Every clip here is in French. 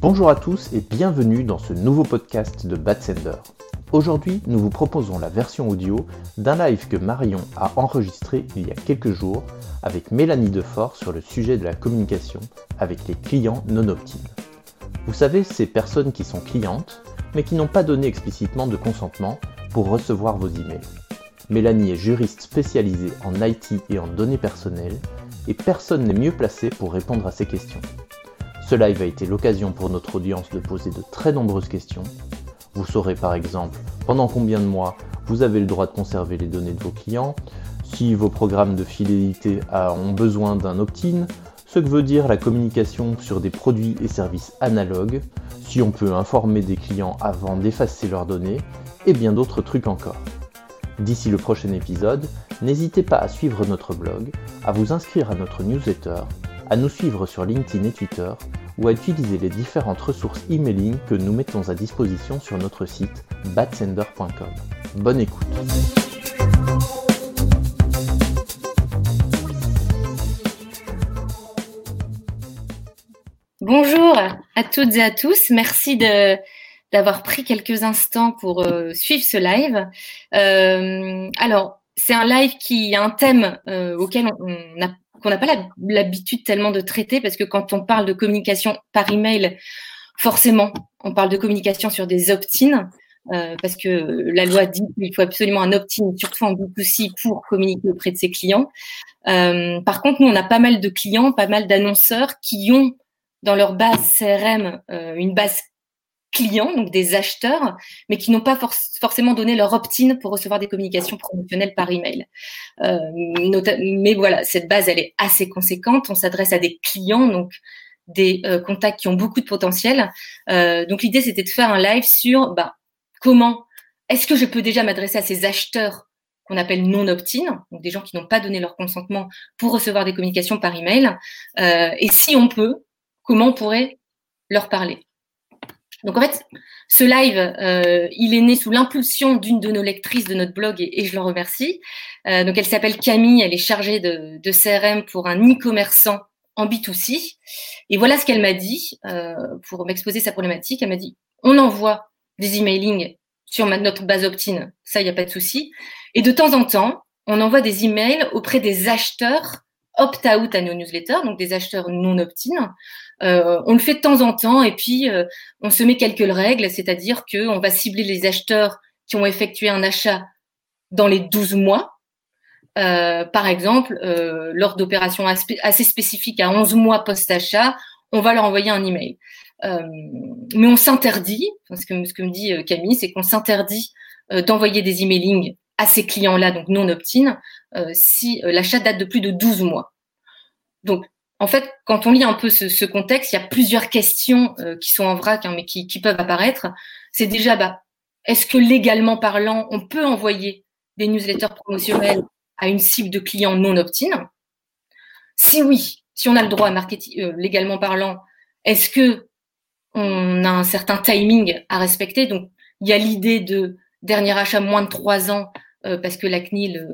Bonjour à tous et bienvenue dans ce nouveau podcast de Batsender. Aujourd'hui, nous vous proposons la version audio d'un live que Marion a enregistré il y a quelques jours avec Mélanie Defort sur le sujet de la communication avec les clients non opt Vous savez, ces personnes qui sont clientes, mais qui n'ont pas donné explicitement de consentement pour recevoir vos emails. Mélanie est juriste spécialisée en IT et en données personnelles, et personne n'est mieux placé pour répondre à ces questions. Ce live a été l'occasion pour notre audience de poser de très nombreuses questions. Vous saurez par exemple pendant combien de mois vous avez le droit de conserver les données de vos clients, si vos programmes de fidélité ont besoin d'un opt-in, ce que veut dire la communication sur des produits et services analogues, si on peut informer des clients avant d'effacer leurs données, et bien d'autres trucs encore. D'ici le prochain épisode, n'hésitez pas à suivre notre blog, à vous inscrire à notre newsletter à nous suivre sur LinkedIn et Twitter ou à utiliser les différentes ressources emailing que nous mettons à disposition sur notre site batsender.com. Bonne écoute. Bonjour à toutes et à tous. Merci de, d'avoir pris quelques instants pour euh, suivre ce live. Euh, alors, c'est un live qui a un thème euh, auquel on a qu'on n'a pas l'habitude tellement de traiter parce que quand on parle de communication par email, forcément, on parle de communication sur des opt-in. Euh, parce que la loi dit qu'il faut absolument un opt-in, surtout en B2C, pour communiquer auprès de ses clients. Euh, par contre, nous, on a pas mal de clients, pas mal d'annonceurs qui ont dans leur base CRM euh, une base clients, donc des acheteurs, mais qui n'ont pas forcément donné leur opt-in pour recevoir des communications promotionnelles par email. Euh, mais voilà, cette base, elle est assez conséquente. On s'adresse à des clients, donc des euh, contacts qui ont beaucoup de potentiel. Euh, donc l'idée, c'était de faire un live sur bah, comment est-ce que je peux déjà m'adresser à ces acheteurs qu'on appelle non opt-in, donc des gens qui n'ont pas donné leur consentement pour recevoir des communications par email. et si on peut, comment on pourrait leur parler? Donc en fait, ce live, euh, il est né sous l'impulsion d'une de nos lectrices de notre blog et, je l'en remercie. Euh, donc elle s'appelle Camille, elle est chargée de, de CRM pour un e-commerçant en B2C. Et voilà ce qu'elle m'a dit euh, pour m'exposer sa problématique. Elle m'a dit, on envoie des emailing sur notre base opt-in, ça, il n'y a pas de souci. Et de temps en temps, on envoie des emails auprès des acheteurs opt-out à nos newsletters, donc des acheteurs non opt-in. Euh, on le fait de temps en temps et puis euh, on se met quelques règles, c'est-à-dire qu'on va cibler les acheteurs qui ont effectué un achat dans les 12 mois. Euh, par exemple, lors d'opérations assez spécifiques à 11 mois post-achat, on va leur envoyer un email. mais on s'interdit, ce que, ce que me dit Camille, c'est qu'on s'interdit d'envoyer des emailing à ces clients-là, donc non opt-in, si l'achat date de plus de 12 mois. Donc, en fait, quand on lit un peu ce, contexte, il y a plusieurs questions euh, qui sont en vrac, hein, mais qui, peuvent apparaître. C'est déjà, bah, est-ce que légalement parlant, on peut envoyer des newsletters promotionnels à une cible de clients non opt-in? Si oui, si on a le droit à marketing euh, légalement parlant, est-ce que on a un certain timing à respecter? Donc, il y a l'idée de dernier achat moins de trois ans euh, parce que la CNIL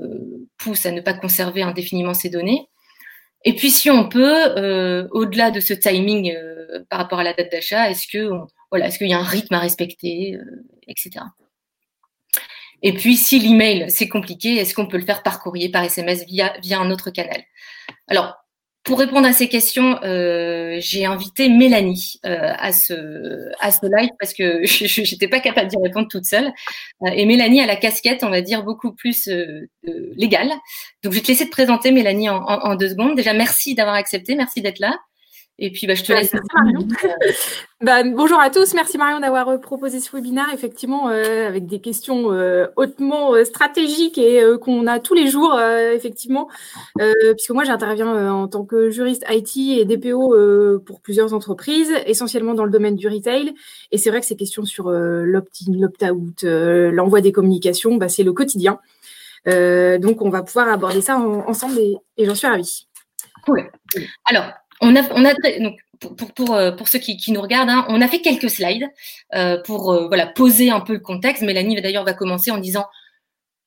pousse à ne pas conserver indéfiniment ces données. Et puis, si on peut, euh, au-delà de ce timing euh, par rapport à la date d'achat, est-ce qu'il y a un rythme à respecter, euh, etc. Et puis, si l'email c'est compliqué, est-ce qu'on peut le faire par courrier, par SMS, via via un autre canal? Alors, pour répondre à ces questions, euh, j'ai invité Mélanie euh, à ce à ce live parce que je n'étais pas capable d'y répondre toute seule. Euh, et Mélanie a la casquette, on va dire beaucoup plus légale. Donc je vais te laisser te présenter, Mélanie, en, en deux secondes. Déjà, merci d'avoir accepté, merci d'être là. Et puis, bah, je te laisse. bah, bonjour à tous. Merci Marion d'avoir euh, proposé ce webinaire, effectivement, euh, avec des questions euh, hautement stratégiques et qu'on a tous les jours, effectivement, puisque moi, j'interviens en tant que juriste IT et DPO pour plusieurs entreprises, essentiellement dans le domaine du retail. Et c'est vrai que ces questions sur l'opt-in, l'opt-out, l'envoi des communications, bah, c'est le quotidien. donc, on va pouvoir aborder ça ensemble et, et j'en suis ravie. Cool. Alors, on a, donc pour, euh, ceux qui, nous regardent, hein, on a fait quelques slides euh, pour euh, poser un peu le contexte. Mélanie d'ailleurs va commencer en disant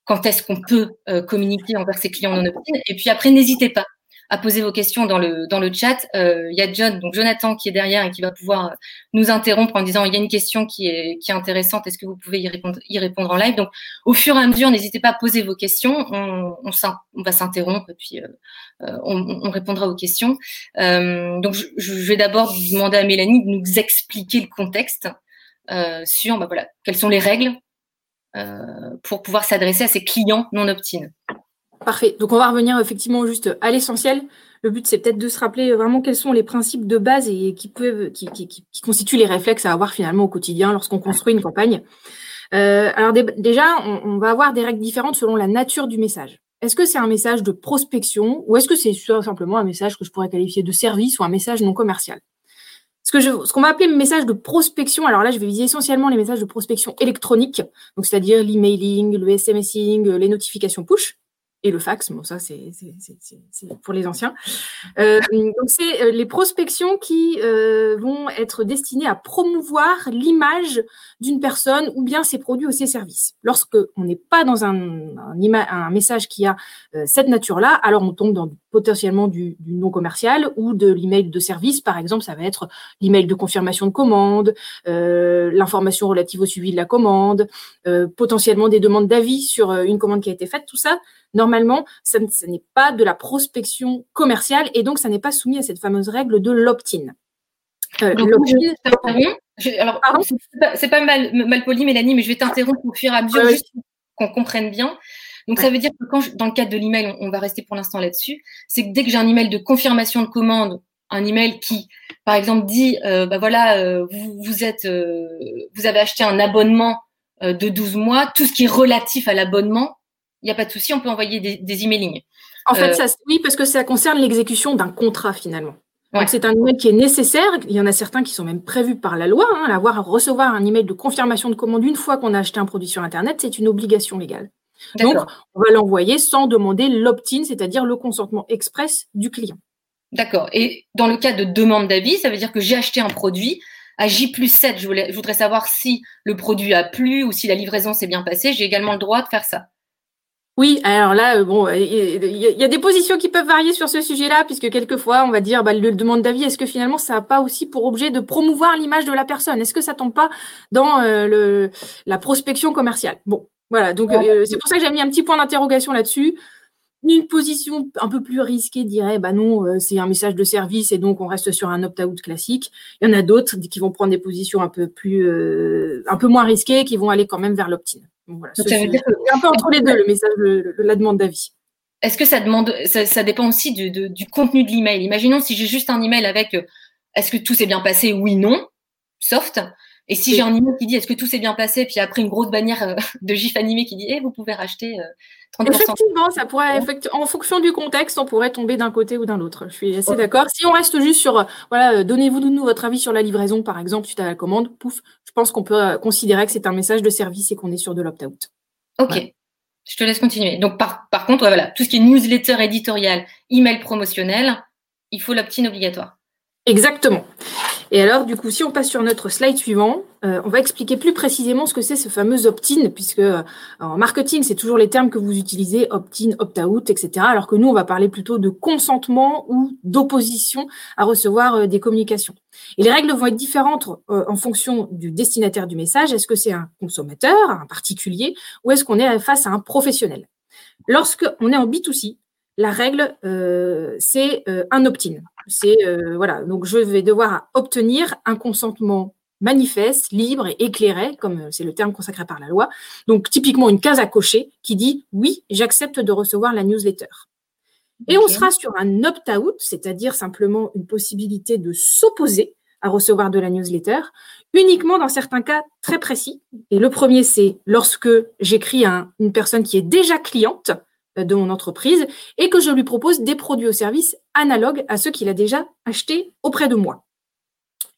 quand est-ce qu'on peut communiquer envers ses clients non opt Et puis après, n'hésitez pas à poser vos questions dans le, dans le chat. Euh, il y a John, donc Jonathan qui est derrière et qui va pouvoir nous interrompre en disant il y a une question qui est, qui est intéressante, est-ce que vous pouvez y répondre, y répondre en live? Donc au fur et à mesure, n'hésitez pas à poser vos questions, on, va s'interrompre et puis euh, on, on, répondra aux questions. donc je, vais d'abord demander à Mélanie de nous expliquer le contexte sur bah, voilà, quelles sont les règles pour pouvoir s'adresser à ces clients non opt-in. Parfait. Donc on va revenir effectivement juste à l'essentiel. Le but, c'est peut-être de se rappeler vraiment quels sont les principes de base et qui peuvent, qui, constituent les réflexes à avoir finalement au quotidien lorsqu'on construit une campagne. Euh, alors déjà, on, va avoir des règles différentes selon la nature du message. Est-ce que c'est un message de prospection ou est-ce que c'est simplement un message que je pourrais qualifier de service ou un message non commercial? Ce que ce qu'on va appeler le message de prospection, alors là, je vais viser essentiellement les messages de prospection électronique, donc c'est-à-dire l'emailing, le SMSing, les notifications push et le fax. Bon, ça, c'est pour les anciens. Euh, donc, c'est euh, les prospections qui euh, vont être destinées à promouvoir l'image d'une personne ou bien ses produits ou ses services. Lorsque on n'est pas dans un, un, un, message qui a cette nature-là, alors on tombe dans potentiellement du, du non commercial ou de l'email de service. Par exemple, ça va être l'email de confirmation de commande, l'information relative au suivi de la commande, potentiellement des demandes d'avis sur une commande qui a été faite. Tout ça, normalement, ce n'est pas de la prospection commerciale et donc ça n'est pas soumis à cette fameuse règle de l'opt-in. Euh, c'est pas, mal, mal, poli, Mélanie, mais je vais t'interrompre au fur et à mesure, juste qu'on comprenne bien. Donc, ça veut dire que quand, dans le cadre de l'email, on, va rester pour l'instant là-dessus, c'est que dès que j'ai un email de confirmation de commande, un email qui, par exemple, dit, euh, bah voilà, euh, vous, vous, êtes, euh, vous avez acheté un abonnement euh, de 12 mois, tout ce qui est relatif à l'abonnement, il n'y a pas de souci, on peut envoyer des, des emailing. En fait, ça, oui, parce que ça concerne l'exécution d'un contrat finalement. Donc c'est un email qui est nécessaire. Il y en a certains qui sont même prévus par la loi. Hein, avoir à recevoir un email de confirmation de commande une fois qu'on a acheté un produit sur Internet, c'est une obligation légale. Donc on va l'envoyer sans demander l'opt-in, c'est-à-dire le consentement express du client. D'accord. Et dans le cas de demande d'avis, ça veut dire que j'ai acheté un produit. À J plus 7, je, voulais, je voudrais savoir si le produit a plu ou si la livraison s'est bien passée. J'ai également le droit de faire ça. Oui, alors là, euh, bon, il y, a des positions qui peuvent varier sur ce sujet-là, puisque quelquefois, on va dire, bah, le demande d'avis, est-ce que finalement, ça n'a pas aussi pour objet de promouvoir l'image de la personne? Est-ce que ça tombe pas dans euh, le, la prospection commerciale? Bon, voilà, donc euh, c'est pour ça que j'ai mis un petit point d'interrogation là-dessus. Une position un peu plus risquée dirait, bah non, c'est un message de service et donc on reste sur un opt-out classique. Il y en a d'autres qui vont prendre des positions un peu plus, un peu moins risquées, qui vont aller quand même vers l'opt-in veut dire un peu entre les deux le message de, la demande d'avis. Est-ce que ça demande, ça, dépend aussi du, contenu de l'email? Imaginons si j'ai juste un email avec euh, est-ce que tout s'est bien passé? Oui, non, soft. Et si j'ai un email qui dit est-ce que tout s'est bien passé, puis après une grosse bannière euh, de gif animé qui dit eh, vous pouvez racheter 30%. Euh, Effectivement, ça pourrait, en fonction du contexte, on pourrait tomber d'un côté ou d'un autre. Je suis assez d'accord. Si on reste juste sur, voilà, donnez-vous nous votre avis sur la livraison, par exemple, suite à la commande, pouf, je pense qu'on peut considérer que c'est un message de service et qu'on est sur de l'opt-out. Ok. Je te laisse continuer. Donc, par, par contre, voilà, tout ce qui est newsletter éditorial, email promotionnel, il faut l'opt-in obligatoire. Exactement. Et alors, du coup, si on passe sur notre slide suivant, euh, on va expliquer plus précisément ce que c'est ce fameux opt-in, puisque euh, en marketing, c'est toujours les termes que vous utilisez, opt-in, opt-out, etc. Alors que nous, on va parler plutôt de consentement ou d'opposition à recevoir euh, des communications. Et les règles vont être différentes en fonction du destinataire du message. Est-ce que c'est un consommateur, un particulier, ou est-ce qu'on est face à un professionnel? Lorsqu'on est en B2C, la règle, c'est un opt-in. C'est euh, voilà, donc je vais devoir obtenir un consentement manifeste, libre et éclairé, comme euh, c'est le terme consacré par la loi. Donc typiquement une case à cocher qui dit oui, j'accepte de recevoir la newsletter. Et on sera sur un opt-out, c'est-à-dire simplement une possibilité de s'opposer à recevoir de la newsletter, uniquement dans certains cas très précis. Et le premier, c'est lorsque j'écris à une personne qui est déjà cliente, de mon entreprise et que je lui propose des produits ou services analogues à ceux qu'il a déjà achetés auprès de moi.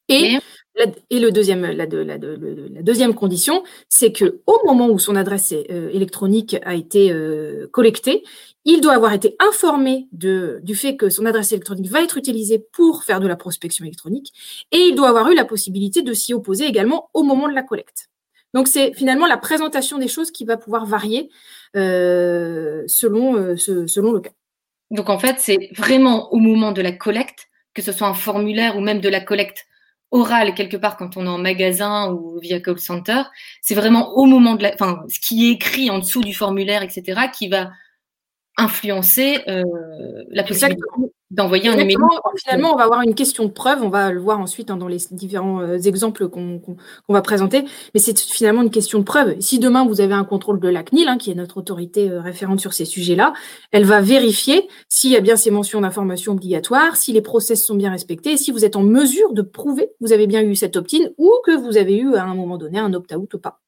Et, la, et le deuxième, la, la, la deuxième condition, c'est que au moment où son adresse euh, électronique a été euh, collectée, il doit avoir été informé de, du fait que son adresse électronique va être utilisée pour faire de la prospection électronique et il doit avoir eu la possibilité de s'y opposer également au moment de la collecte. Donc c'est finalement la présentation des choses qui va pouvoir varier euh, selon, euh, selon le cas. Donc en fait, c'est vraiment au moment de la collecte, que ce soit un formulaire ou même de la collecte orale quelque part quand on est en magasin ou via call center, c'est vraiment au moment de la, enfin, ce qui est écrit en dessous du formulaire, etc., qui va influencer euh, la possibilité d'envoyer un email. Finalement, on va avoir une question de preuve, on va le voir ensuite hein, dans les différents euh, exemples qu'on va présenter, mais c'est finalement une question de preuve. Si demain vous avez un contrôle de la CNIL, hein, qui est notre autorité euh, référente sur ces sujets-là, elle va vérifier s'il y a bien ces mentions d'information obligatoires, si les process sont bien respectés, et si vous êtes en mesure de prouver que vous avez bien eu cette opt-in ou que vous avez eu à un moment donné un opt-out ou pas.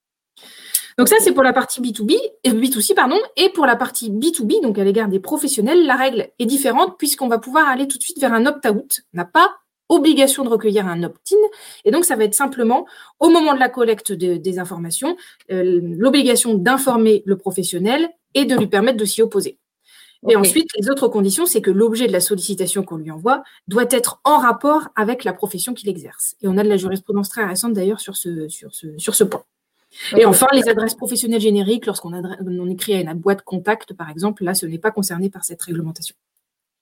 Donc ça, c'est pour la partie B2B, et B2C, pardon. Et pour la partie B2B, donc à l'égard des professionnels, la règle est différente puisqu'on va pouvoir aller tout de suite vers un opt-out. On n'a pas obligation de recueillir un opt-in. Et donc, ça va être simplement, au moment de la collecte des informations, euh, l'obligation d'informer le professionnel et de lui permettre de s'y opposer. Et ensuite, les autres conditions, c'est que l'objet de la sollicitation qu'on lui envoie doit être en rapport avec la profession qu'il exerce. Et on a de la jurisprudence très récente d'ailleurs sur ce, sur, ce, sur ce point. Et enfin, les adresses professionnelles génériques, lorsqu'on on écrit à une boîte contact, par exemple, là, ce n'est pas concerné par cette réglementation.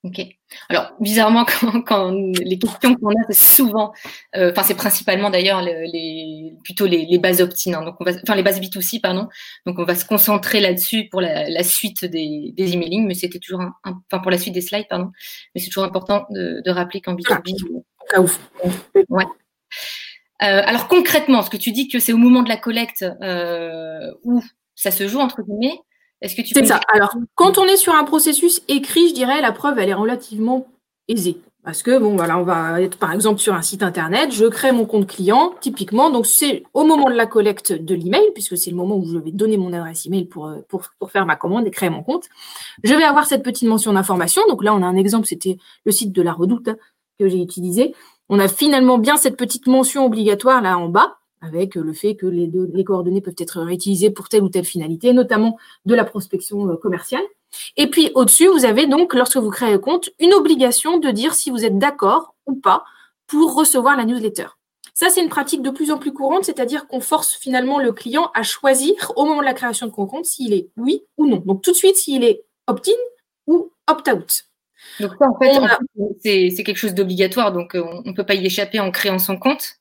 Ok. Alors, bizarrement, quand, les questions qu'on a, c'est souvent, euh, enfin, c'est principalement d'ailleurs les, plutôt les, bases opt-in, hein. donc on va, enfin les bases B2C, pardon. Donc, on va se concentrer là-dessus pour la, suite des, des emailing, mais c'était toujours, enfin, pour la suite des slides, pardon. Mais c'est toujours important de, rappeler qu'en B2B. Ah, ouf. Ouais. Euh, alors concrètement, ce que tu dis que c'est au moment de la collecte euh, où ça se joue entre guillemets, est-ce que tu C'est ça. Alors quand on est sur un processus écrit, je dirais la preuve elle est relativement aisée. Parce que bon voilà, on va être par exemple sur un site internet, je crée mon compte client typiquement, donc c'est au moment de la collecte de l'email, puisque c'est le moment où je vais donner mon adresse email pour, euh, pour, pour faire ma commande et créer mon compte. Je vais avoir cette petite mention d'information. Donc là, on a un exemple, c'était le site de la Redoute hein, que j'ai utilisé on a finalement bien cette petite mention obligatoire là en bas, avec le fait que les, coordonnées peuvent être réutilisées pour telle ou telle finalité, notamment de la prospection euh, commerciale. Et puis au-dessus, vous avez donc, lorsque vous créez un compte, une obligation de dire si vous êtes d'accord ou pas pour recevoir la newsletter. Ça, c'est une pratique de plus en plus courante, c'est-à-dire qu'on force finalement le client à choisir au moment de la création de son compte s'il est oui ou non. Donc tout de suite, s'il est opt-in ou opt-out. Donc ça, en fait, c'est quelque chose d'obligatoire, donc euh, on ne peut pas y échapper en créant son compte.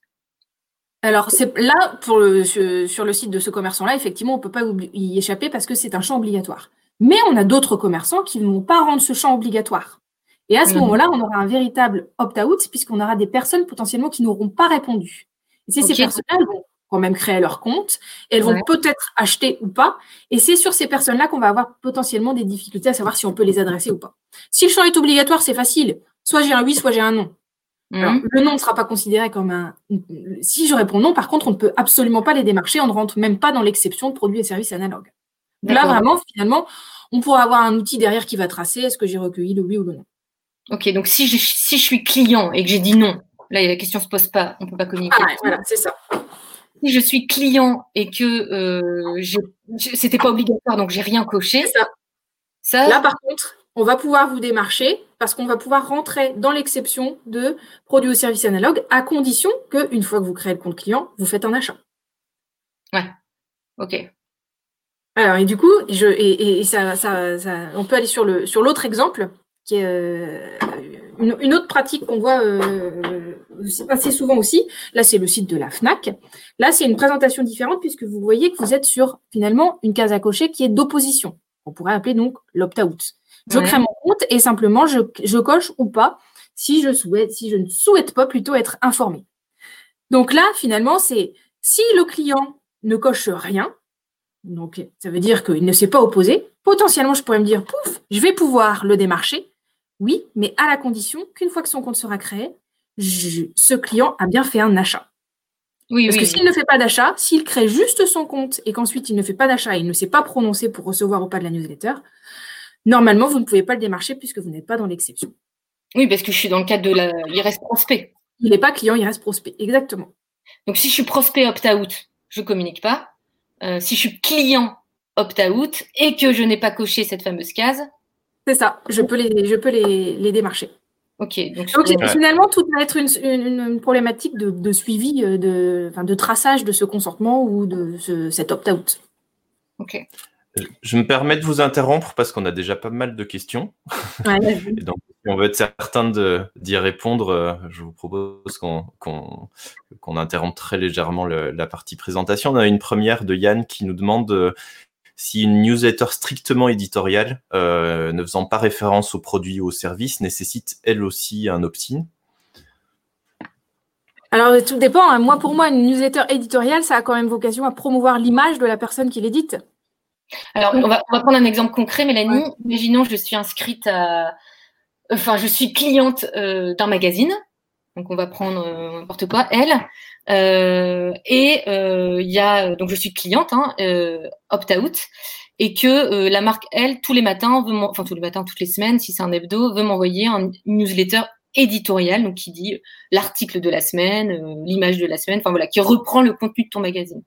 Alors c'est là pour le, sur le site de ce commerçant-là, effectivement, on ne peut pas y échapper parce que c'est un champ obligatoire. Mais on a d'autres commerçants qui ne vont pas rendre ce champ obligatoire. Et à ce mhm. moment-là, on aura un véritable opt-out puisqu'on aura des personnes potentiellement qui n'auront pas répondu. Et c'est ces personnes vont même créer leur compte. elles vont peut-être acheter ou pas. Et c'est sur ces personnes-là qu'on va avoir potentiellement des difficultés à savoir si on peut les adresser ou pas. Si le champ est obligatoire, c'est facile. Soit j'ai un oui, soit j'ai un non. Mhm. le non ne sera pas considéré comme un. Si je réponds non, par contre, on ne peut absolument pas les démarcher. On ne rentre même pas dans l'exception de produits et services analogues. Là, vraiment, finalement, on pourra avoir un outil derrière qui va tracer est-ce que j'ai recueilli le oui ou le non. Ok, donc si je, si je suis client et que j'ai dit non, là, la question ne se pose pas, on ne peut pas communiquer. Ah, voilà, c'est ça si je suis client et que euh, c'était pas obligatoire, donc j'ai rien coché. Ça. Là, par contre, on va pouvoir vous démarcher parce qu'on va pouvoir rentrer dans l'exception de produits ou services analogues à condition que, une fois que vous créez le compte client, vous faites un achat. Ouais. Ok. Alors, et du coup, je, et, ça, ça, on peut aller sur le sur l'autre exemple qui est euh, une, autre pratique qu'on voit euh, assez souvent aussi. Là, c'est le site de la FNAC. Là, c'est une présentation différente puisque vous voyez que vous êtes sur finalement une case à cocher qui est d'opposition. On pourrait appeler donc l'opt-out. Je crée mon compte et simplement je, je, coche ou pas si je souhaite, si je ne souhaite pas plutôt être informé. Donc là, finalement, c'est si le client ne coche rien, donc ça veut dire qu'il ne s'est pas opposé, potentiellement je pourrais me dire, pouf, je vais pouvoir le démarcher oui, mais à la condition qu'une fois que son compte sera créé, ce client a bien fait un achat. Oui, Parce que s'il ne fait pas d'achat, s'il crée juste son compte et qu'ensuite il ne fait pas d'achat et il ne s'est pas prononcé pour recevoir ou pas de la newsletter, normalement, vous ne pouvez pas le démarcher puisque vous n'êtes pas dans l'exception. Oui, parce que je suis dans le cadre de la. Il reste prospect. Il n'est pas client, il reste prospect. Exactement. Donc, si je suis prospect opt-out, je ne communique pas. Euh, si je suis client opt-out et que je n'ai pas coché cette fameuse case, c'est ça, je peux les, je peux les, les démarcher. Ok. Donc, finalement, tout va être une, une, problématique de, de suivi, euh, de, enfin, de traçage de ce consentement ou de ce, cet opt-out. Ok. Je me permets de vous interrompre parce qu'on a déjà pas mal de questions. Ouais, donc, si on veut être certain d'y répondre, euh, je vous propose qu'on interrompe très légèrement la partie présentation. On a une première de Yann qui nous demande euh, si une newsletter strictement éditoriale, euh, ne faisant pas référence aux produits ou aux services, nécessite elle aussi un opt-in. Alors, tout dépend. Hein. Moi, pour moi, une newsletter éditoriale, ça a quand même vocation à promouvoir l'image de la personne qui l'édite. Alors, on va, prendre un exemple concret, Mélanie. Imaginons, je suis inscrite à. Enfin, je suis cliente euh, d'un magazine. Donc, on va prendre euh, n'importe quoi, elle. Euh, et il y a. Donc, je suis cliente, hein, opt-out. Et que la marque, elle, tous les matins, veut enfin, tous les matins, toutes les semaines, si c'est un hebdo, veut m'envoyer une newsletter éditoriale, donc qui dit l'article de la semaine, l'image de la semaine, enfin voilà, qui reprend le contenu de ton magazine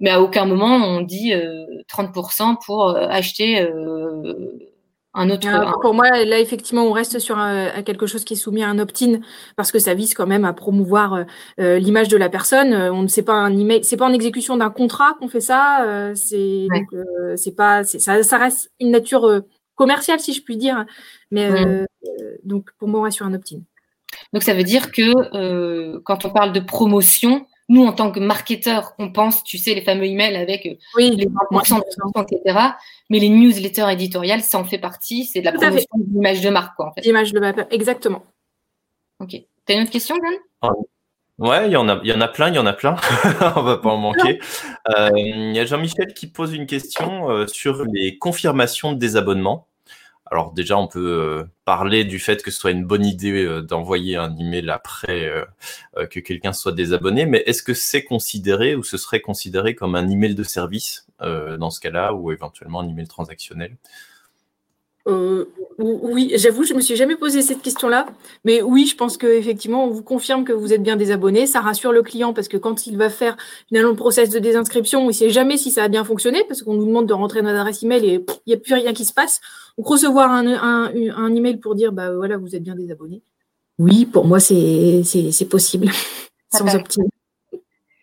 mais à aucun moment on dit 30% euh, pour euh, acheter euh, un autre. Pour moi, là, effectivement, on reste sur quelque chose qui est soumis à un opt-in parce que ça vise quand même à promouvoir l'image de la personne. On ne sait pas un email, c'est pas en exécution d'un contrat qu'on fait ça. c'est c'est pas, ça, ça, reste une nature commerciale, si je puis dire. Mais donc, pour moi, on reste sur un opt-in. Donc, ça veut dire que quand on parle de promotion, nous, en tant que marketeur, on pense, tu sais, les fameux emails avec euh, les 20% de etc. Mais les newsletters éditoriales, ça en fait partie. C'est de la promotion de l'image de marque, quoi, en fait. L'image de marque, exactement. Ok. T'as une autre question, Dan ah, Ouais, il y en a, il y en a plein, il y en a plein. On va pas en manquer. Euh, il y a Jean-Michel qui pose une question euh, sur les confirmations de désabonnement. Alors déjà, on peut euh, parler du fait que ce soit une bonne idée euh, d'envoyer un email après euh, que quelqu'un soit désabonné, mais est-ce que c'est considéré ou ce serait considéré comme un email de service dans ce cas-là, ou éventuellement un email transactionnel? Euh, oui, j'avoue, je me suis jamais posé cette question-là, mais oui, je pense qu'effectivement, on vous confirme que vous êtes bien désabonné. Ça rassure le client parce que quand il va faire finalement le process de désinscription, il ne sait jamais si ça a bien fonctionné parce qu'on nous demande de rentrer notre adresse email et il n'y a plus rien qui se passe. Donc recevoir un, un, email pour dire bah voilà, vous êtes bien désabonné. Oui, pour moi, c'est possible, sans optimisme.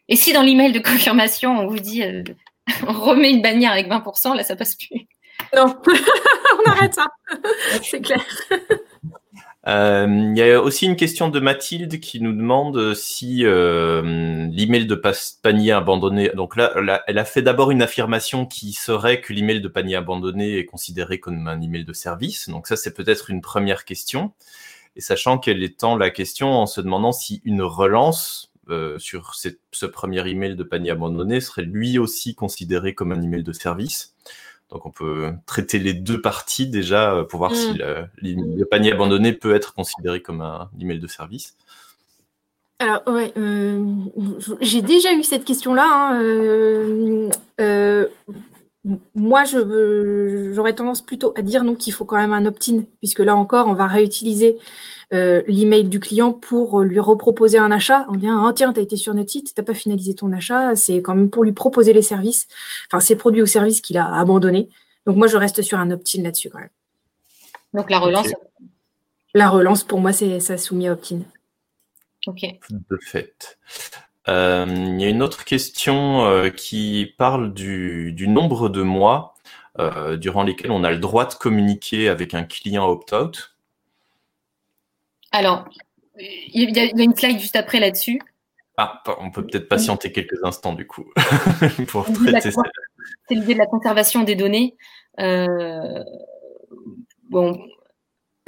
Et si dans l'email de confirmation, on vous dit euh, on remet une bannière avec 20%, là, ça passe plus. Non, on arrête ça. C'est clair. Euh, il y a aussi une question de Mathilde qui nous demande si euh, l'email de panier abandonné. Donc là, elle a fait d'abord une affirmation qui serait que l'email de panier abandonné est considéré comme un email de service. Donc ça, c'est peut-être une première question. Et sachant qu'elle étend la question en se demandant si une relance euh, sur ce premier email de panier abandonné serait lui aussi considéré comme un email de service. Donc on peut traiter les deux parties déjà euh, pour voir si mm. le, panier abandonné peut être considéré comme un email de service. Alors ouais, euh, j'ai déjà eu cette question-là. Hein, euh, moi, j'aurais tendance plutôt à dire non qu'il faut quand même un opt-in, puisque là encore, on va réutiliser euh, l'email du client pour lui reproposer un achat. On dit ah, tiens, tu as été sur notre site, tu n'as pas finalisé ton achat. C'est quand même pour lui proposer les services, enfin ces produits ou services qu'il a abandonnés. Donc moi, je reste sur un opt-in là-dessus quand même. Donc la relance. La relance, pour moi, c'est ça soumis à opt-in. Ok. De fait. Euh, il y a une autre question euh, qui parle du, nombre de mois durant lesquels on a le droit de communiquer avec un client opt-out. Alors, il y, a une slide juste après là-dessus. Ah, on peut peut-être patienter quelques instants du coup pour traiter ça. C'est l'idée de la conservation des données. Euh, bon.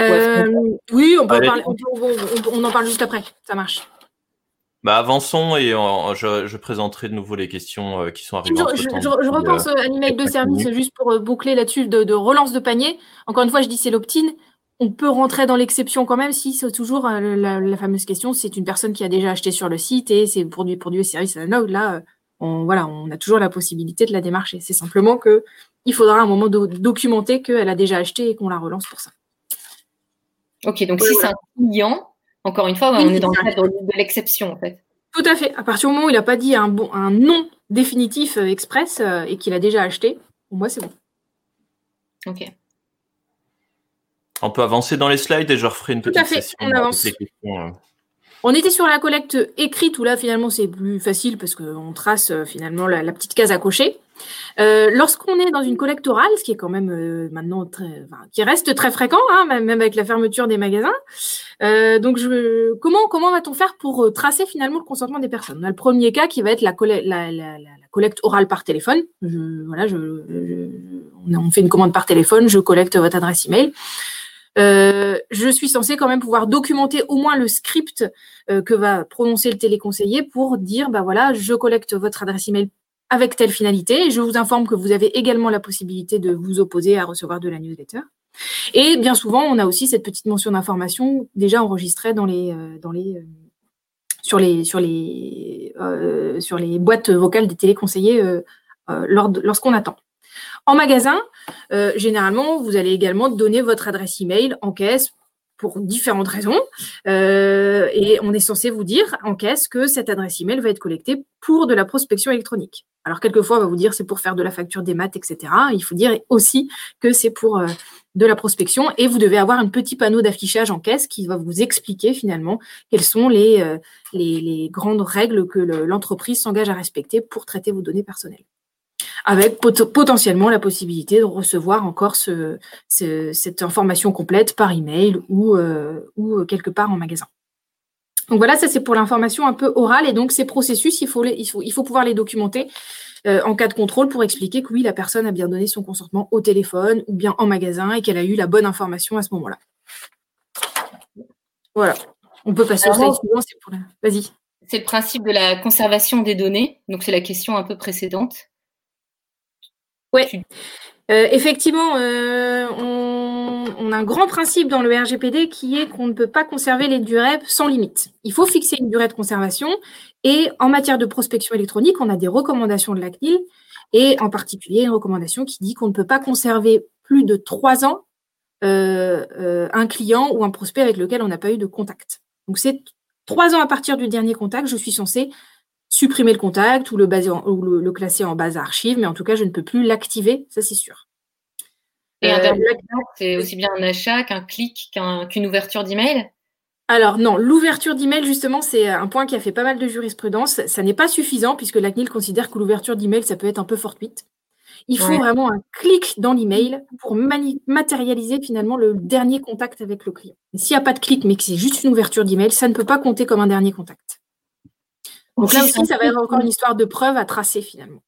Euh, oui, on, en parle juste après. Ça marche. Bah, avançons et je, présenterai de nouveau les questions euh, qui sont arrivées. Je, je, repense à l'email de service juste pour boucler là-dessus de, de, relance de panier. Encore une fois, je dis c'est l'opt-in on peut rentrer dans l'exception quand même si c'est toujours euh, la, fameuse question, c'est une personne qui a déjà acheté sur le site et c'est pour du produit et service analogue. Là, euh, on, voilà, on a toujours la possibilité de la démarcher. C'est simplement que il faudra un moment de, documenter qu'elle a déjà acheté et qu'on la relance pour ça. Ok, donc si c'est un client, encore une fois, on est dans le cadre de l'exception en fait. Tout à fait. À partir du moment où il n'a pas dit un, bon, un non définitif euh, express et qu'il a déjà acheté, pour moi c'est bon. Ok. On peut avancer dans les slides et je referai une petite session. On avance. questions. Euh. On était sur la collecte écrite où là finalement c'est plus facile parce qu'on trace euh, finalement la, petite case à cocher. Euh, lorsqu'on est dans une collecte orale, ce qui est quand même euh, maintenant très, qui reste très fréquent, hein, même, avec la fermeture des magasins. donc je, comment comment va-t-on faire pour tracer finalement le consentement des personnes? On a le premier cas qui va être la, la, collecte orale par téléphone. voilà, je, on fait une commande par téléphone, je collecte votre adresse email. Euh, je suis censée quand même pouvoir documenter au moins le script euh, que va prononcer le téléconseiller pour dire, bah voilà, je collecte votre adresse email avec telle finalité. je vous informe que vous avez également la possibilité de vous opposer à recevoir de la newsletter. Et bien souvent, on a aussi cette petite mention d'information déjà enregistrée dans les, euh, dans les, sur les, sur les, sur les boîtes vocales des téléconseillers lorsqu'on attend. En magasin, euh, généralement, vous allez également donner votre adresse email en caisse pour différentes raisons. Euh, et on est censé vous dire en caisse que cette adresse email va être collectée pour de la prospection électronique. Alors, quelquefois, on va vous dire c'est pour faire de la facture des maths, etc. Il faut dire aussi que c'est pour euh, de la prospection et vous devez avoir un petit panneau d'affichage en caisse qui va vous expliquer finalement quelles sont les, les grandes règles que l'entreprise s'engage à respecter pour traiter vos données personnelles avec potentiellement la possibilité de recevoir encore cette information complète par email ou, euh, ou quelque part en magasin. Donc voilà, ça c'est pour l'information un peu orale et donc ces processus, il faut, il faut, il faut pouvoir les documenter euh, en cas de contrôle pour expliquer que oui, la personne a bien donné son consentement au téléphone ou bien en magasin et qu'elle a eu la bonne information à ce moment-là. Voilà. On peut passer au slide suivant. Vas-y. C'est le principe de la conservation des données. Donc c'est la question un peu précédente. Oui. Euh, effectivement, euh, on, a un grand principe dans le RGPD qui est qu'on ne peut pas conserver les durées sans limite. Il faut fixer une durée de conservation et en matière de prospection électronique, on a des recommandations de la CNIL et en particulier une recommandation qui dit qu'on ne peut pas conserver plus de trois ans euh, un client ou un prospect avec lequel on n'a pas eu de contact. Donc c'est trois ans à partir du dernier contact, je suis censé supprimer le contact ou le, le, classer en base à archive, mais en tout cas, je ne peux plus l'activer, ça c'est sûr. Et un euh, c'est aussi bien un achat qu'un clic, qu'une ouverture d'email? Alors non, l'ouverture d'email, justement, c'est un point qui a fait pas mal de jurisprudence. Ça n'est pas suffisant puisque la CNIL considère que l'ouverture d'email, ça peut être un peu fortuite. Il faut vraiment un clic dans l'email pour matérialiser finalement le dernier contact avec le client. S'il n'y a pas de clic, mais que c'est juste une ouverture d'email, ça ne peut pas compter comme un dernier contact. Donc là aussi, ça va être encore une histoire de preuve à tracer finalement.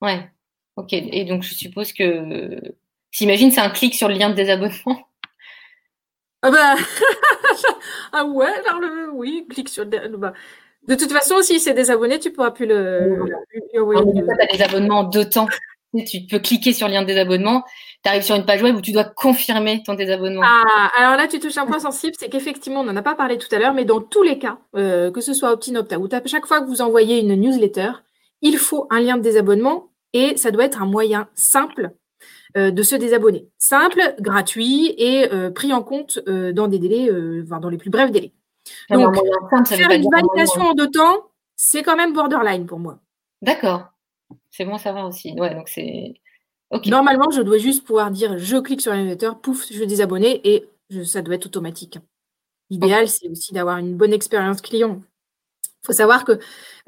Ouais. Ok. Et donc je suppose que, s'imagine, c'est un clic sur le lien de désabonnement? Ah bah ah ouais, alors le oui, clic sur le bah. De toute façon, si c'est désabonné, tu pourras plus le. Oui, tu as des abonnements en deux temps. Tu peux cliquer sur le lien de désabonnement, tu arrives sur une page web où tu dois confirmer ton désabonnement. Ah, alors là, tu touches un point sensible, c'est qu'effectivement, on n'en a pas parlé tout à l'heure, mais dans tous les cas, euh, que ce soit opt-in, opt-out, à chaque fois que vous envoyez une newsletter, il faut un lien de désabonnement et ça doit être un moyen simple euh, de se désabonner. Simple, gratuit et euh, pris en compte dans des délais, dans les plus brefs délais. Donc, faire une validation en deux temps, c'est quand même borderline pour moi. D'accord. C'est bon ça va aussi. Ouais, donc c'est. Normalement, je dois juste pouvoir dire je clique sur l'animateur, pouf, je désabonner et ça doit être automatique. L'idéal, c'est aussi d'avoir une bonne expérience client. Il faut savoir que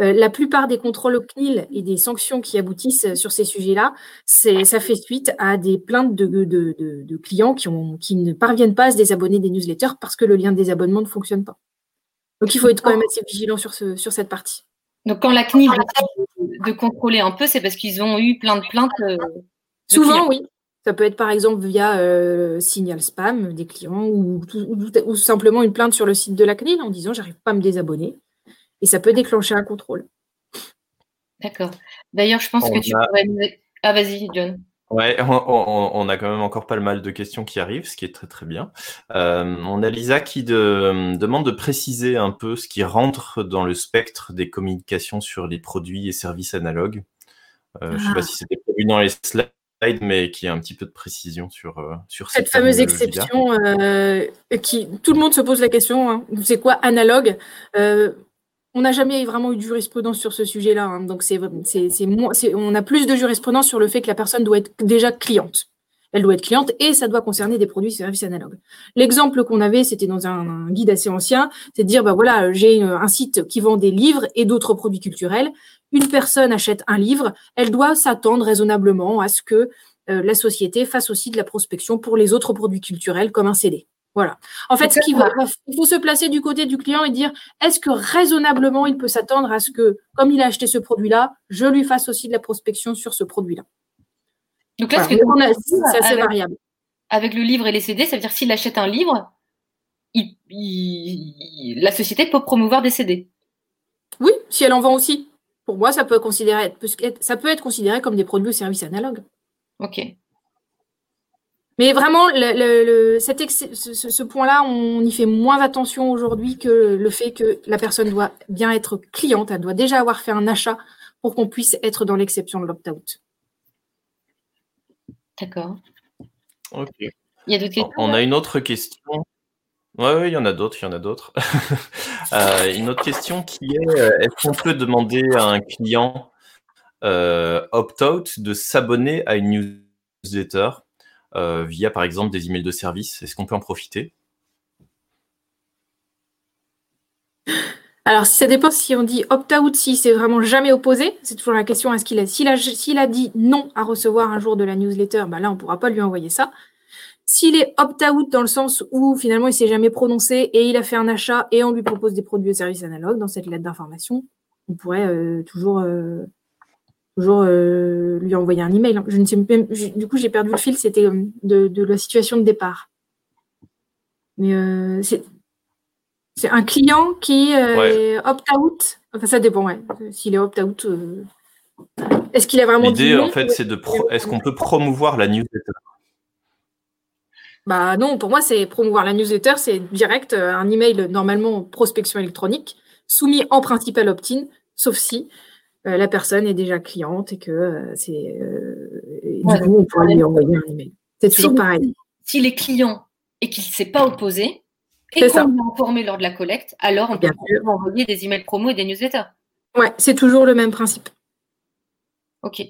euh, la plupart des contrôles au CNIL et des sanctions qui aboutissent sur ces sujets-là, ça fait suite à des plaintes de, clients qui, ont, qui, ne parviennent pas à se désabonner des newsletters parce que le lien de désabonnement ne fonctionne pas. Donc il faut être quand même assez vigilant sur, ce, sur cette partie. Donc quand la CNIL de contrôler un peu, c'est parce qu'ils ont eu plein de plaintes. Euh, Souvent, oui. Ça peut être par exemple via euh, signal spam des clients ou, ou, simplement une plainte sur le site de la CNIL en disant j'arrive pas à me désabonner. Et ça peut déclencher un contrôle. D'accord. D'ailleurs, je pense que tu pourrais. Ah, vas-y, John. Ouais, on, a quand même encore pas mal de questions qui arrivent, ce qui est très très bien. Euh, on a Lisa qui demande de préciser un peu ce qui rentre dans le spectre des communications sur les produits et services analogues. Euh, je ne sais pas ah. si c'était prévu dans les slides, mais qui a un petit peu de précision sur, euh, sur cette, fameuse exception qui tout le monde se pose la question. Hein. c'est quoi analogue? On n'a jamais vraiment eu de jurisprudence sur ce sujet-là. Hein. donc, c'est, on a plus de jurisprudence sur le fait que la personne doit être déjà cliente. elle doit être cliente et ça doit concerner des produits et services analogues. L'exemple qu'on avait, c'était dans un, guide assez ancien, c'est de dire, bah voilà, j'ai un site qui vend des livres et d'autres produits culturels. Une personne achète un livre, elle doit s'attendre raisonnablement à ce que euh, la société fasse aussi de la prospection pour les autres produits culturels comme un CD. Voilà. En fait, ce qui va, il faut se placer du côté du client et dire est-ce que raisonnablement il peut s'attendre à ce que, comme il a acheté ce produit-là, je lui fasse aussi de la prospection sur ce produit-là? Donc là, c'est assez variable. Avec le livre et les CD, ça veut dire s'il achète un livre, la société peut promouvoir des CD. Oui, si elle en vend aussi. Pour moi, ça peut, considérer, ça peut être considéré comme des produits ou services analogues. Ok. Mais vraiment, ce, point-là, on y fait moins attention aujourd'hui que le fait que la personne doit bien être cliente, elle doit déjà avoir fait un achat pour qu'on puisse être dans l'exception de l'opt-out. D'accord. Ok. Il y a d'autres questions On a une autre question. Oui, il y en a d'autres, il y en a d'autres. Euh, une autre question qui est euh, est-ce qu'on peut demander à un client euh, opt-out de s'abonner à une newsletter? Via, par exemple, des emails de service Est-ce qu'on peut en profiter? Alors, ça dépend si on dit opt-out, si c'est vraiment jamais opposé. C'est toujours la question est-ce qu'il a, s'il a, dit non à recevoir un jour de la newsletter, bah là, on ne pourra pas lui envoyer ça. S'il est opt-out dans le sens où finalement il s'est jamais prononcé et il a fait un achat et on lui propose des produits et services analogues dans cette lettre d'information, on pourrait euh, toujours, euh, toujours euh, lui envoyer un email. Je ne sais même, du coup, j'ai perdu le fil, c'était de, de, la situation de départ. Mais c'est c'est un client qui euh, est opt-out. Enfin, ça dépend, ouais. S'il est opt-out, euh, est-ce qu'il a vraiment L'idée, en fait, c'est de. Est-ce qu'on peut promouvoir la newsletter? Bah non, pour moi, c'est promouvoir la newsletter, c'est direct euh, un email normalement prospection électronique, soumis en principe à l'opt-in, sauf si la personne est déjà cliente et que c'est. du coup, on pourra lui envoyer un email. C'est toujours pareil. S'il est client et qu'il ne s'est pas opposé, et qu'on est informé lors de la collecte, alors on peut envoyer des emails promo et des newsletters. Ouais, c'est toujours le même principe. Ok.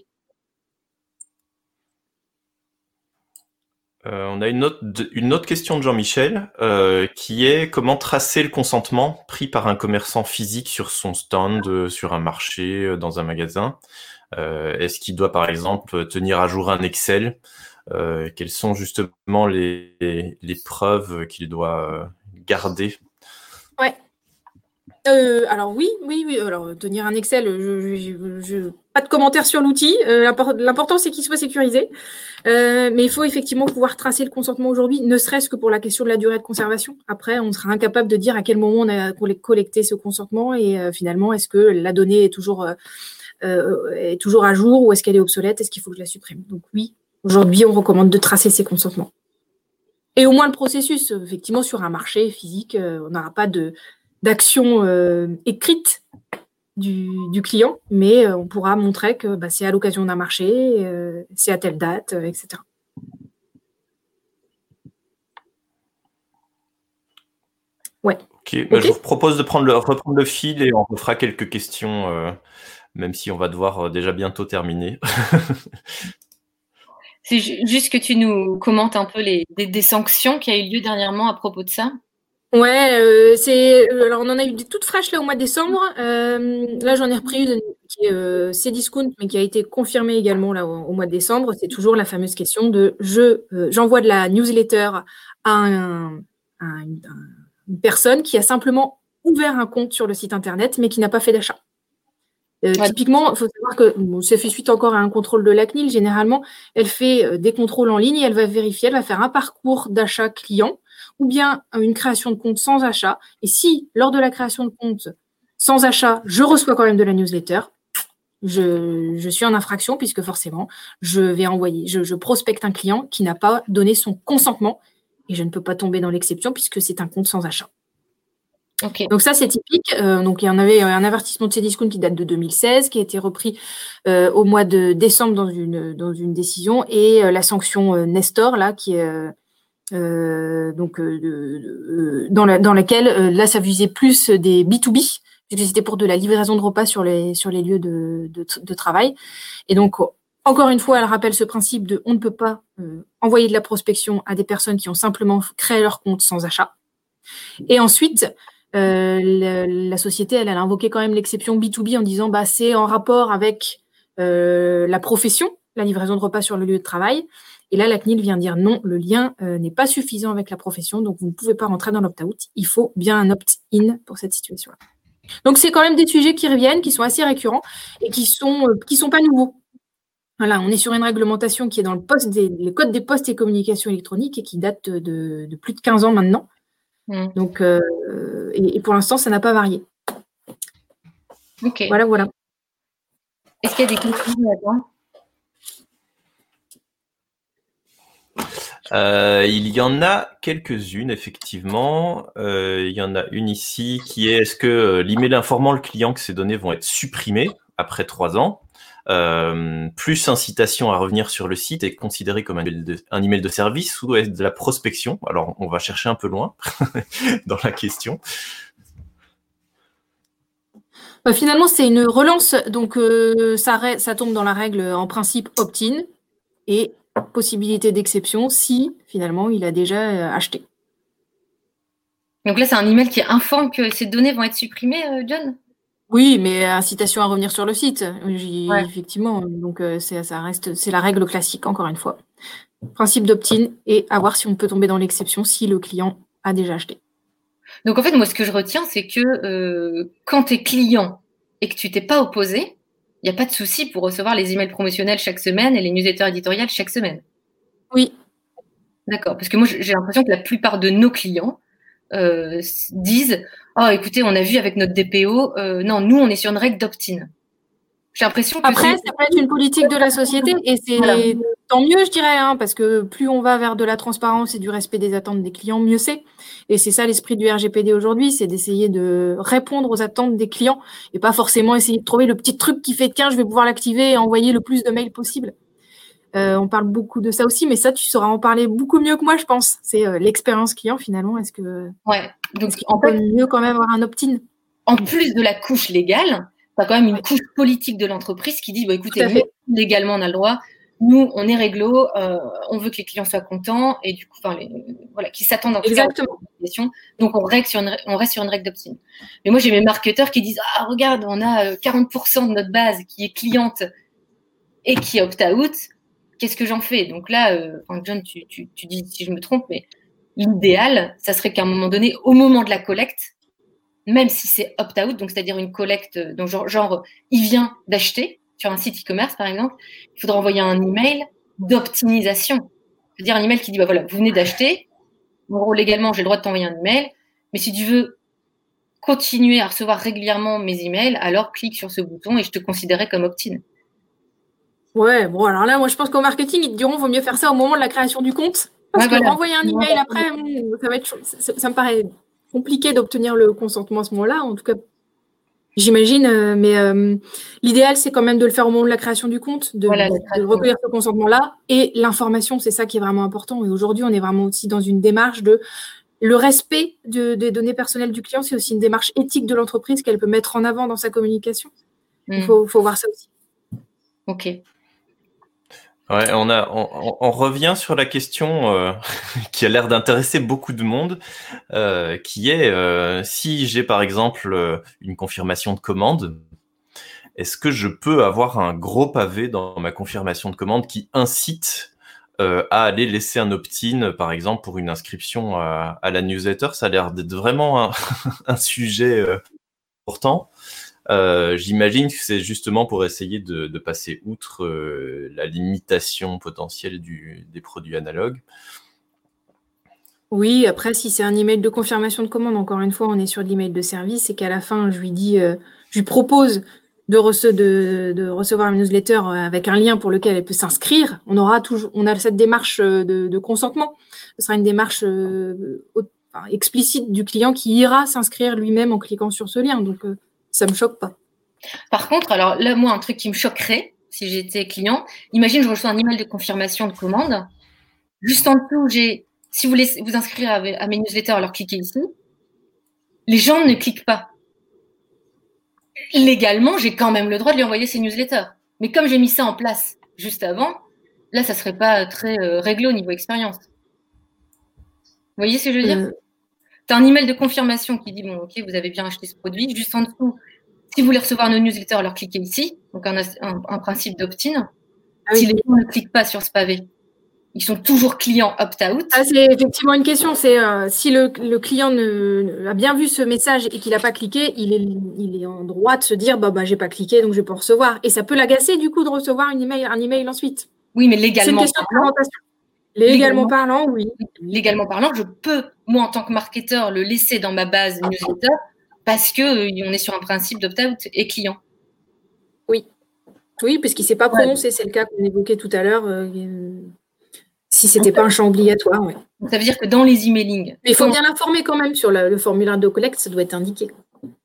Euh, on a une autre, une autre question de Jean-Michel euh, qui est comment tracer le consentement pris par un commerçant physique sur son stand, euh, sur un marché, dans un magasin? Est-ce qu'il doit par exemple tenir à jour un Excel? Quelles sont justement les, les preuves qu'il doit garder? Ouais. Euh, alors oui, oui, oui. Alors tenir un Excel, pas de commentaire sur l'outil. Euh, l'important c'est qu'il soit sécurisé, euh, mais il faut effectivement pouvoir tracer le consentement aujourd'hui, ne serait-ce que pour la question de la durée de conservation. Après, on sera incapable de dire à quel moment on a collecté ce consentement et finalement est-ce que la donnée est toujours est toujours à jour ou est-ce qu'elle est obsolète, est-ce qu'il faut que je la supprime? Donc oui, aujourd'hui on recommande de tracer ces consentements. Et au moins le processus, effectivement, sur un marché physique, on n'aura pas de d'action euh, écrite du, client, mais euh, on pourra montrer que bah, c'est à l'occasion d'un marché, c'est à telle date, etc. Ouais. Ok, bah, je vous propose de prendre le, reprendre le fil et on refera quelques questions, même si on va devoir déjà bientôt terminer. C'est juste que tu nous commentes un peu les, des, sanctions qui a eu lieu dernièrement à propos de ça? Ouais, euh, c'est euh, alors on en a eu des toutes fraîches là au mois de décembre. Euh, là, j'en ai repris une qui est euh, Cdiscount, mais qui a été confirmée également là au, mois de décembre. C'est toujours la fameuse question de je j'envoie de la newsletter à, un, une, une personne qui a simplement ouvert un compte sur le site internet, mais qui n'a pas fait d'achat. Euh, typiquement, il faut savoir que ça fait suite encore à un contrôle de la CNIL. Généralement, elle fait euh, des contrôles en ligne et elle va vérifier, elle va faire un parcours d'achat client ou bien une création de compte sans achat. Et si, lors de la création de compte sans achat, je reçois quand même de la newsletter, je, suis en infraction puisque forcément, je vais envoyer, je prospecte un client qui n'a pas donné son consentement et je ne peux pas tomber dans l'exception puisque c'est un compte sans achat. Donc ça, c'est typique. Euh, donc il y en avait un avertissement de Cdiscount qui date de 2016, qui a été repris euh, au mois de décembre dans une, dans une décision, et euh, la sanction Nestor, là, qui est donc dans, la, dans laquelle là, ça visait plus des B2B, puisque c'était pour de la livraison de repas sur les, sur les lieux de, de, de travail. Et donc, encore une fois, elle rappelle ce principe de on ne peut pas envoyer de la prospection à des personnes qui ont simplement créé leur compte sans achat. Et ensuite, la, société, elle, a invoqué quand même l'exception B2B en disant bah, c'est en rapport avec la profession, la livraison de repas sur le lieu de travail. Et là, la CNIL vient dire non, le lien n'est pas suffisant avec la profession, donc vous ne pouvez pas rentrer dans l'opt-out. Il faut bien un opt-in pour cette situation-là. Donc c'est quand même des sujets qui reviennent, qui sont assez récurrents et qui sont euh, qui sont pas nouveaux. Voilà, on est sur une réglementation qui est dans le poste des les codes des postes et communications électroniques et qui date de, de plus de 15 ans maintenant. Mmh. Donc euh, et, pour l'instant, ça n'a pas varié. Ok. Voilà, voilà. Est-ce qu'il y a des questions là-dedans Euh, il y en a quelques-unes, effectivement. Euh, il y en a une ici qui est est-ce que euh, l'email informant le client que ces données vont être supprimées après trois ans? Plus incitation à revenir sur le site est considéré comme un email, de, service ou est de la prospection? Alors, on va chercher un peu loin dans la question. finalement, c'est une relance, donc ça, ça tombe dans la règle en principe opt-in et possibilité d'exception si finalement il a déjà euh, acheté. Donc là, c'est un email qui informe que ces données vont être supprimées, euh, John? Oui, mais incitation à revenir sur le site. Effectivement, donc euh, ça reste, c'est la règle classique, encore une fois. Principe d'opt-in et à voir si on peut tomber dans l'exception si le client a déjà acheté. Donc en fait, moi, ce que je retiens, c'est que quand tu es client et que tu t'es pas opposé, il n'y a pas de souci pour recevoir les emails promotionnels chaque semaine et les newsletters éditoriales chaque semaine. Oui. D'accord. Parce que moi, j'ai l'impression que la plupart de nos clients euh, disent Oh, écoutez, on a vu avec notre DPO, euh, non, nous, on est sur une règle d'opt-in. J'ai l'impression que. Après, ça peut être une politique de la société et c'est tant mieux, je dirais, hein, parce que plus on va vers de la transparence et du respect des attentes des clients, mieux c'est. Et c'est ça l'esprit du RGPD aujourd'hui, c'est d'essayer de répondre aux attentes des clients et pas forcément essayer de trouver le petit truc qui fait tiens, je vais pouvoir l'activer et envoyer le plus de mails possible. Euh, on parle beaucoup de ça aussi, mais ça, tu sauras en parler beaucoup mieux que moi, je pense. C'est euh, l'expérience client finalement. Est-ce que ouais, donc on peut mieux quand même avoir un opt-in? En plus de la couche légale, as quand même une couche politique de l'entreprise qui dit bah, écoutez, légalement, on a le droit. Nous, on est réglo, euh, on veut que les clients soient contents et du coup, enfin, voilà, qu'ils s'attendent en tout Exactement. Donc, on, reste sur une, on reste sur une règle d'opt-in. Mais moi, j'ai mes marketeurs qui disent Ah, regarde, on a 40% euh, de notre base qui est cliente et qui opt-out. Qu'est-ce que j'en fais? Donc là, euh, John, tu, tu, tu dis si je me trompe, mais l'idéal, ça serait qu'à un moment donné, au moment de la collecte, même si c'est opt-out, donc c'est-à-dire une collecte, donc genre, genre il vient d'acheter sur un site e-commerce par exemple, il faudra envoyer un email d'optimisation, c'est-à-dire un email qui dit bah voilà, vous venez d'acheter, en gros légalement j'ai le droit de t'envoyer un email, mais si tu veux continuer à recevoir régulièrement mes emails, alors clique sur ce bouton et je te considérerai comme opt-in. Ouais, bon alors là moi je pense qu'au marketing ils te diront vaut mieux faire ça au moment de la création du compte. Parce que envoyer un email après, ça va être ça me paraît compliqué d'obtenir le consentement à ce moment-là. En tout cas, j'imagine. Euh, mais euh, l'idéal, c'est quand même de le faire au moment de la création du compte, de, recueillir ce consentement-là. Et l'information, c'est ça qui est vraiment important. Et aujourd'hui, on est vraiment aussi dans une démarche de le respect des données personnelles du client. C'est aussi une démarche éthique de l'entreprise qu'elle peut mettre en avant dans sa communication. Il hmm. faut, faut voir ça aussi. Ok. Ouais, on, a, on, revient sur la question euh, qui a l'air d'intéresser beaucoup de monde, euh, qui est euh, si j'ai par exemple une confirmation de commande, est-ce que je peux avoir un gros pavé dans ma confirmation de commande qui incite à aller laisser un opt-in, par exemple, pour une inscription à, la newsletter? Ça a l'air d'être vraiment un, un sujet important. Euh, j'imagine que c'est justement pour essayer de, passer outre euh, la limitation potentielle des produits analogues. Oui, après, si c'est un email de confirmation de commande, encore une fois, on est sur l'email de service et qu'à la fin, je lui dis, euh, je lui propose de, de, recevoir une newsletter avec un lien pour lequel elle peut s'inscrire, on aura toujours, on a cette démarche de, consentement. Ce sera une démarche explicite du client qui ira s'inscrire lui-même en cliquant sur ce lien. Donc, ça me choque pas. Par contre, alors là, moi, un truc qui me choquerait, si j'étais client, imagine, je reçois un email de confirmation de commande. Juste en dessous, j'ai, si vous voulez vous inscrire à, mes newsletters, alors cliquez ici. Les gens ne cliquent pas. Légalement, j'ai quand même le droit de lui envoyer ces newsletters. Mais comme j'ai mis ça en place juste avant, là, ça serait pas très réglé au niveau expérience. Vous voyez ce que je veux dire? Tu as un email de confirmation qui dit bon, ok, vous avez bien acheté ce produit. Juste en dessous, si vous voulez recevoir nos newsletters, alors cliquez ici. Donc, un, un, principe d'opt-in. Ah si les gens ne cliquent pas sur ce pavé, ils sont toujours clients opt-out. Ah, c'est effectivement une question. C'est euh, si le, client ne, a bien vu ce message et qu'il n'a pas cliqué, il est, il est en droit de se dire bah, bah j'ai pas cliqué donc je vais pas recevoir. Et ça peut l'agacer du coup de recevoir une email, un email ensuite. Oui, mais légalement. C'est une question de présentation. Légalement, parlant, oui. Légalement parlant, je peux, moi, en tant que marketeur, le laisser dans ma base newsletter parce qu'on euh, est sur un principe d'opt-out et client. Oui. Oui, puisqu'il ne s'est pas prononcé. C'est le cas qu'on évoquait tout à l'heure. Euh, si ce n'était pas un champ obligatoire, oui. Ça veut dire que dans les emailing. Mais il faut bien l'informer quand même sur le formulaire de collecte, ça doit être indiqué.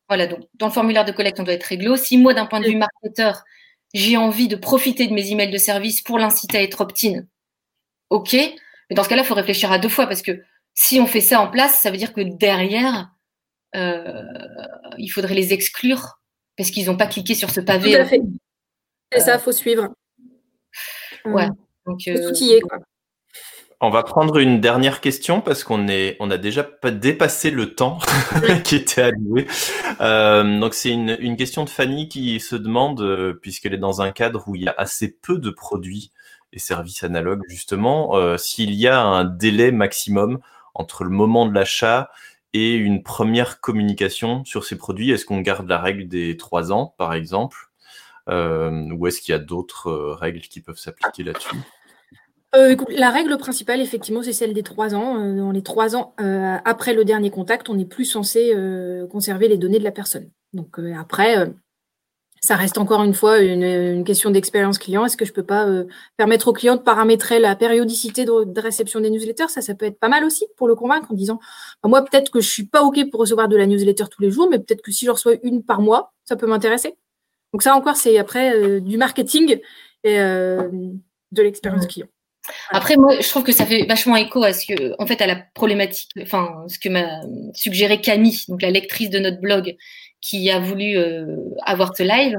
Voilà, donc dans le formulaire de collecte, on doit être réglo. Si moi, d'un point de vue marketeur, j'ai envie de profiter de mes emails de service pour l'inciter à être opt-in, ok. Mais dans ce cas-là, il faut réfléchir à deux fois parce que si on fait ça en place, ça veut dire que derrière, euh, il faudrait les exclure parce qu'ils n'ont pas cliqué sur ce pavé. Tout à fait. C'est ça, il faut suivre. Ouais. Donc, euh, quoi. On va prendre une dernière question parce qu'on est, on a déjà dépassé le temps qui était alloué. Euh, donc c'est une, une, question de Fanny qui se demande, puisqu'elle est dans un cadre où il y a assez peu de produits et services analogues justement, euh, s'il y a un délai maximum entre le moment de l'achat et une première communication sur ces produits, est-ce qu'on garde la règle des trois ans par exemple, euh, ou est-ce qu'il y a d'autres euh, règles qui peuvent s'appliquer là-dessus? La règle principale, effectivement, c'est celle des trois ans. Dans les trois ans après le dernier contact, on n'est plus censé conserver les données de la personne. Donc après, ça reste encore une fois une, question d'expérience client. Est-ce que je peux pas euh, permettre au client de paramétrer la périodicité de, réception des newsletters? Ça, ça peut être pas mal aussi pour le convaincre en disant bah, moi peut-être que je suis pas ok pour recevoir de la newsletter tous les jours, mais peut-être que si je reçois une par mois, ça peut m'intéresser. Donc ça encore, c'est après euh, du marketing et euh, de l'expérience client. Après, moi, je trouve que ça fait vachement écho à ce que, en fait, à la problématique, enfin, ce que m'a suggéré Camille, donc la lectrice de notre blog, qui a voulu euh, avoir ce live,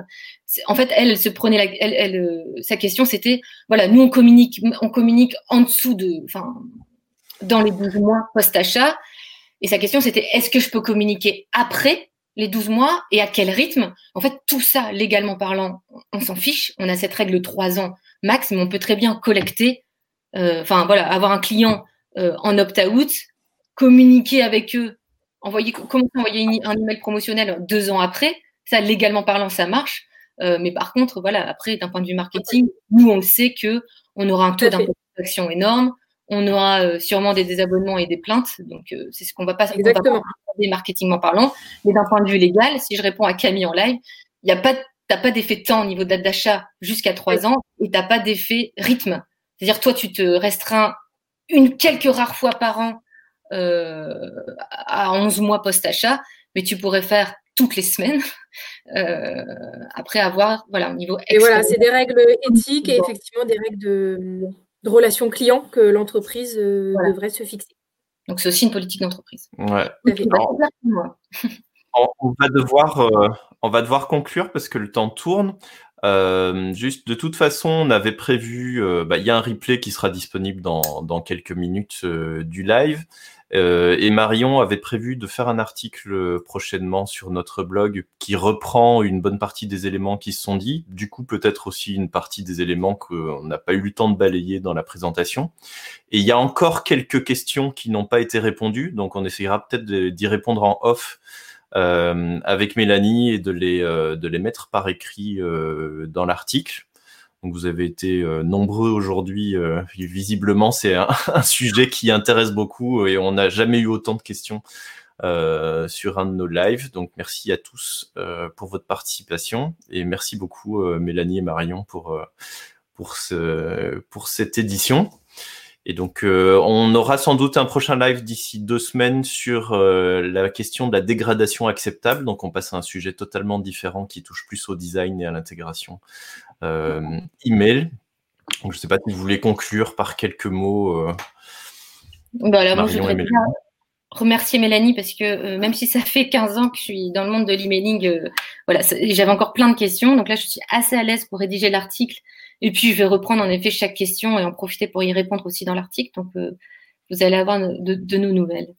en fait, elle se prenait la, elle, euh, sa question, c'était, voilà, nous on communique, on communique en dessous de, enfin, dans les 12 mois post-achat. Et sa question, c'était, est-ce que je peux communiquer après les 12 mois et à quel rythme? En fait, tout ça, légalement parlant, on s'en fiche. On a cette règle 3 ans max, mais on peut très bien collecter, euh, enfin voilà, avoir un client en opt-out, communiquer avec eux envoyer, comment envoyer un email promotionnel deux ans après, ça, légalement parlant, ça marche. Euh, mais par contre, voilà, après, d'un point de vue marketing, nous, on sait que on aura un taux d'impaction énorme, on aura euh, sûrement des désabonnements et des plaintes. Donc, euh, c'est ce qu'on va pas Exactement. marketingement parlant. Mais d'un point de vue légal, si je réponds à Camille en live, il n'y a pas, t'as pas d'effet de temps au niveau date d'achat jusqu'à trois ans et t'as pas d'effet rythme. C'est-à-dire, toi, tu te restreins une quelques rares fois par an à 11 mois post-achat, mais tu pourrais faire toutes les semaines euh, après avoir, voilà, au niveau. Et voilà, c'est des règles éthiques et effectivement des règles de, relations clients que l'entreprise euh, devrait se fixer. Donc c'est aussi une politique d'entreprise. Ouais. on, va devoir, on va devoir conclure parce que le temps tourne. juste de toute façon, on avait prévu, bah, il y a un replay qui sera disponible dans, dans quelques minutes du live. Euh, et Marion avait prévu de faire un article prochainement sur notre blog qui reprend une bonne partie des éléments qui se sont dits, du coup peut-être aussi une partie des éléments qu'on n'a pas eu le temps de balayer dans la présentation. Et il y a encore quelques questions qui n'ont pas été répondues, donc on essayera peut-être d'y répondre en off euh, avec Mélanie et de les, euh, de les mettre par écrit dans l'article. Donc vous avez été euh, nombreux aujourd'hui. Euh, visiblement, c'est un, sujet qui intéresse beaucoup et on n'a jamais eu autant de questions euh, sur un de nos lives. Donc merci à tous pour votre participation et merci beaucoup Mélanie et Marion pour pour ce pour cette édition. Et donc, on aura sans doute un prochain live d'ici deux semaines sur la question de la dégradation acceptable. Donc, on passe à un sujet totalement différent qui touche plus au design et à l'intégration euh, email. je ne sais pas si vous voulez conclure par quelques mots. Euh, bah moi, je voudrais remercier Mélanie parce que euh, même si ça fait 15 ans que je suis dans le monde de l'emailing, voilà, j'avais encore plein de questions. Donc là, je suis assez à l'aise pour rédiger l'article Et puis, je vais reprendre en effet chaque question et en profiter pour y répondre aussi dans l'article. Donc, vous allez avoir de, de nos nouvelles.